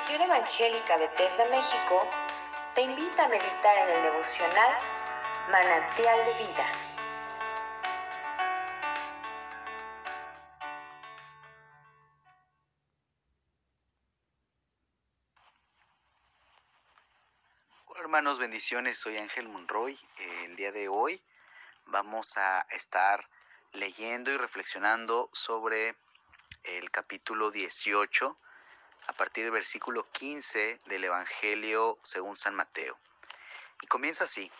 Misión Evangélica Bethesda México te invita a meditar en el devocional Manantial de Vida. Hola hermanos, bendiciones. Soy Ángel Monroy. El día de hoy vamos a estar leyendo y reflexionando sobre el capítulo 18 a partir del versículo 15 del Evangelio según San Mateo. Y comienza así.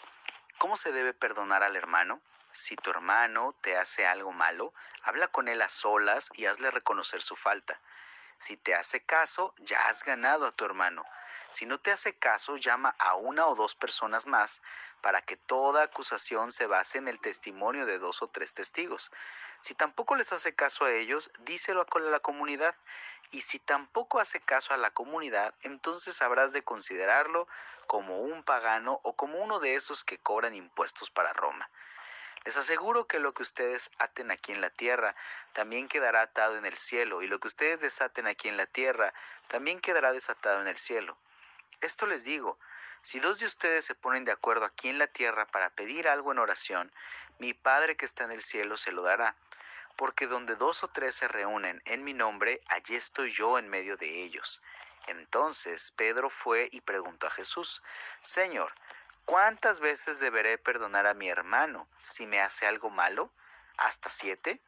¿Cómo se debe perdonar al hermano? Si tu hermano te hace algo malo, habla con él a solas y hazle reconocer su falta. Si te hace caso, ya has ganado a tu hermano. Si no te hace caso, llama a una o dos personas más para que toda acusación se base en el testimonio de dos o tres testigos. Si tampoco les hace caso a ellos, díselo a la comunidad. Y si tampoco hace caso a la comunidad, entonces habrás de considerarlo como un pagano o como uno de esos que cobran impuestos para Roma. Les aseguro que lo que ustedes aten aquí en la tierra también quedará atado en el cielo, y lo que ustedes desaten aquí en la tierra también quedará desatado en el cielo. Esto les digo, si dos de ustedes se ponen de acuerdo aquí en la tierra para pedir algo en oración, mi Padre que está en el cielo se lo dará. Porque donde dos o tres se reúnen en mi nombre, allí estoy yo en medio de ellos. Entonces Pedro fue y preguntó a Jesús, Señor, ¿cuántas veces deberé perdonar a mi hermano si me hace algo malo? ¿Hasta siete?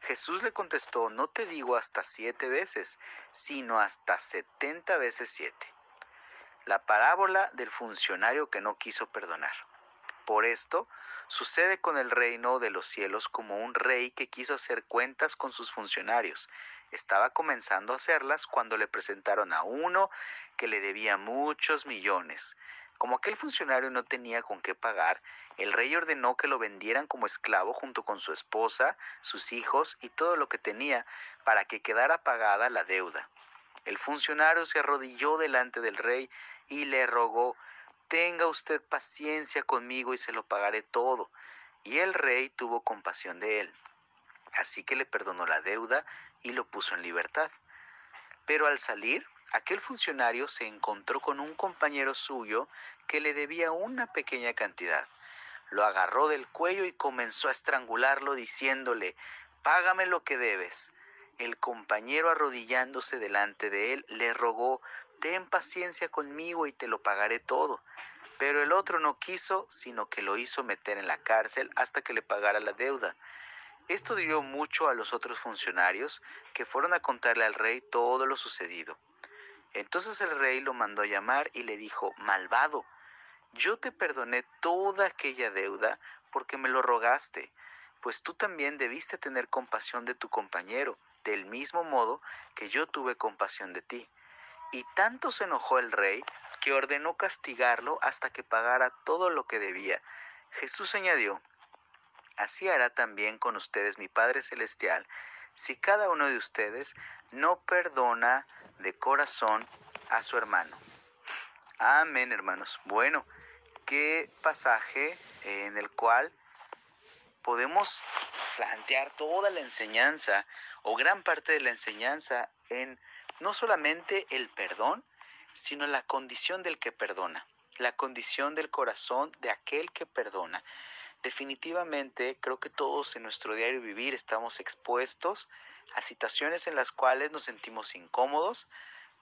Jesús le contestó, no te digo hasta siete veces, sino hasta setenta veces siete la parábola del funcionario que no quiso perdonar. Por esto, sucede con el reino de los cielos como un rey que quiso hacer cuentas con sus funcionarios. Estaba comenzando a hacerlas cuando le presentaron a uno que le debía muchos millones. Como aquel funcionario no tenía con qué pagar, el rey ordenó que lo vendieran como esclavo junto con su esposa, sus hijos y todo lo que tenía para que quedara pagada la deuda. El funcionario se arrodilló delante del rey y le rogó, tenga usted paciencia conmigo y se lo pagaré todo. Y el rey tuvo compasión de él. Así que le perdonó la deuda y lo puso en libertad. Pero al salir, aquel funcionario se encontró con un compañero suyo que le debía una pequeña cantidad. Lo agarró del cuello y comenzó a estrangularlo diciéndole, Págame lo que debes. El compañero arrodillándose delante de él le rogó, ten paciencia conmigo y te lo pagaré todo. Pero el otro no quiso, sino que lo hizo meter en la cárcel hasta que le pagara la deuda. Esto dio mucho a los otros funcionarios, que fueron a contarle al rey todo lo sucedido. Entonces el rey lo mandó llamar y le dijo, Malvado, yo te perdoné toda aquella deuda porque me lo rogaste, pues tú también debiste tener compasión de tu compañero del mismo modo que yo tuve compasión de ti. Y tanto se enojó el rey que ordenó castigarlo hasta que pagara todo lo que debía. Jesús añadió, Así hará también con ustedes mi Padre Celestial, si cada uno de ustedes no perdona de corazón a su hermano. Amén, hermanos. Bueno, qué pasaje en el cual podemos plantear toda la enseñanza o gran parte de la enseñanza en no solamente el perdón, sino la condición del que perdona, la condición del corazón de aquel que perdona. Definitivamente creo que todos en nuestro diario vivir estamos expuestos a situaciones en las cuales nos sentimos incómodos,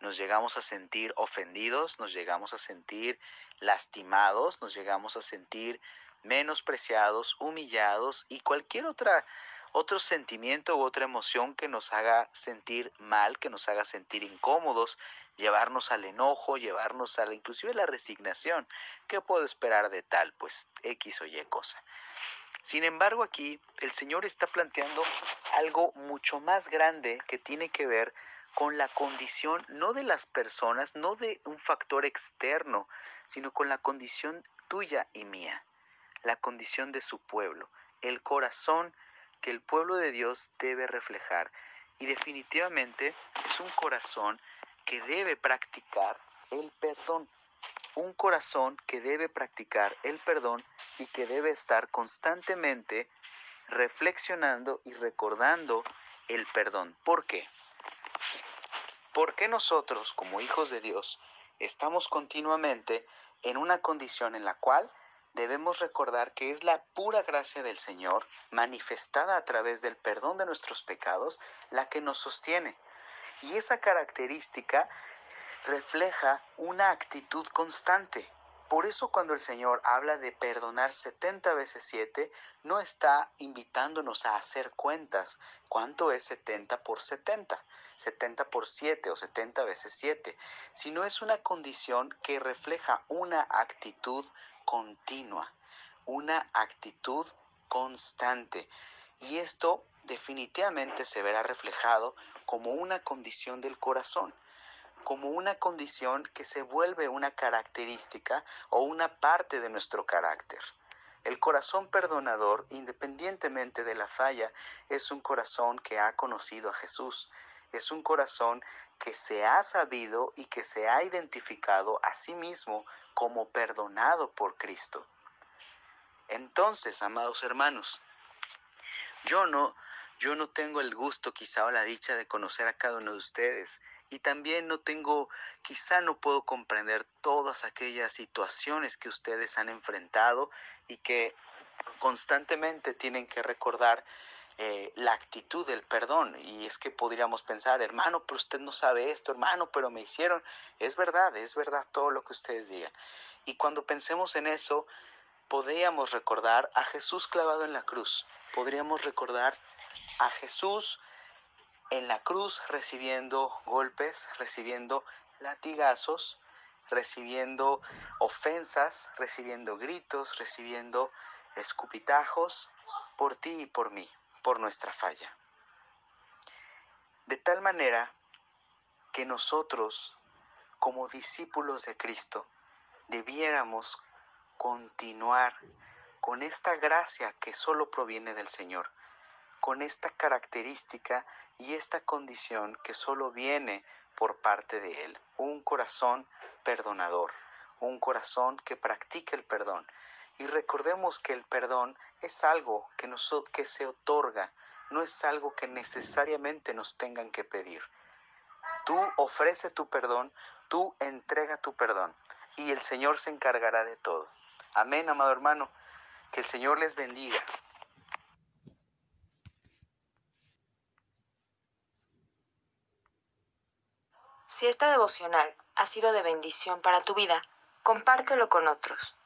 nos llegamos a sentir ofendidos, nos llegamos a sentir lastimados, nos llegamos a sentir menospreciados, humillados y cualquier otra otro sentimiento u otra emoción que nos haga sentir mal, que nos haga sentir incómodos, llevarnos al enojo, llevarnos a la inclusive la resignación. ¿Qué puedo esperar de tal? Pues X o Y cosa. Sin embargo, aquí el Señor está planteando algo mucho más grande que tiene que ver con la condición no de las personas, no de un factor externo, sino con la condición tuya y mía la condición de su pueblo, el corazón que el pueblo de Dios debe reflejar. Y definitivamente es un corazón que debe practicar el perdón. Un corazón que debe practicar el perdón y que debe estar constantemente reflexionando y recordando el perdón. ¿Por qué? ¿Por qué nosotros, como hijos de Dios, estamos continuamente en una condición en la cual debemos recordar que es la pura gracia del Señor, manifestada a través del perdón de nuestros pecados, la que nos sostiene. Y esa característica refleja una actitud constante. Por eso cuando el Señor habla de perdonar 70 veces 7, no está invitándonos a hacer cuentas. ¿Cuánto es 70 por 70? 70 por 7 o 70 veces 7, sino es una condición que refleja una actitud continua, una actitud constante. Y esto definitivamente se verá reflejado como una condición del corazón, como una condición que se vuelve una característica o una parte de nuestro carácter. El corazón perdonador, independientemente de la falla, es un corazón que ha conocido a Jesús, es un corazón que se ha sabido y que se ha identificado a sí mismo como perdonado por Cristo. Entonces, amados hermanos, yo no yo no tengo el gusto quizá o la dicha de conocer a cada uno de ustedes y también no tengo, quizá no puedo comprender todas aquellas situaciones que ustedes han enfrentado y que constantemente tienen que recordar eh, la actitud del perdón. Y es que podríamos pensar, hermano, pero usted no sabe esto, hermano, pero me hicieron. Es verdad, es verdad todo lo que ustedes digan. Y cuando pensemos en eso, podríamos recordar a Jesús clavado en la cruz. Podríamos recordar a Jesús en la cruz recibiendo golpes, recibiendo latigazos, recibiendo ofensas, recibiendo gritos, recibiendo escupitajos por ti y por mí por nuestra falla. De tal manera que nosotros, como discípulos de Cristo, debiéramos continuar con esta gracia que solo proviene del Señor, con esta característica y esta condición que solo viene por parte de Él, un corazón perdonador, un corazón que practica el perdón, y recordemos que el perdón es algo que, nos, que se otorga, no es algo que necesariamente nos tengan que pedir. Tú ofrece tu perdón, tú entrega tu perdón y el Señor se encargará de todo. Amén, amado hermano. Que el Señor les bendiga. Si esta devocional ha sido de bendición para tu vida, compártelo con otros.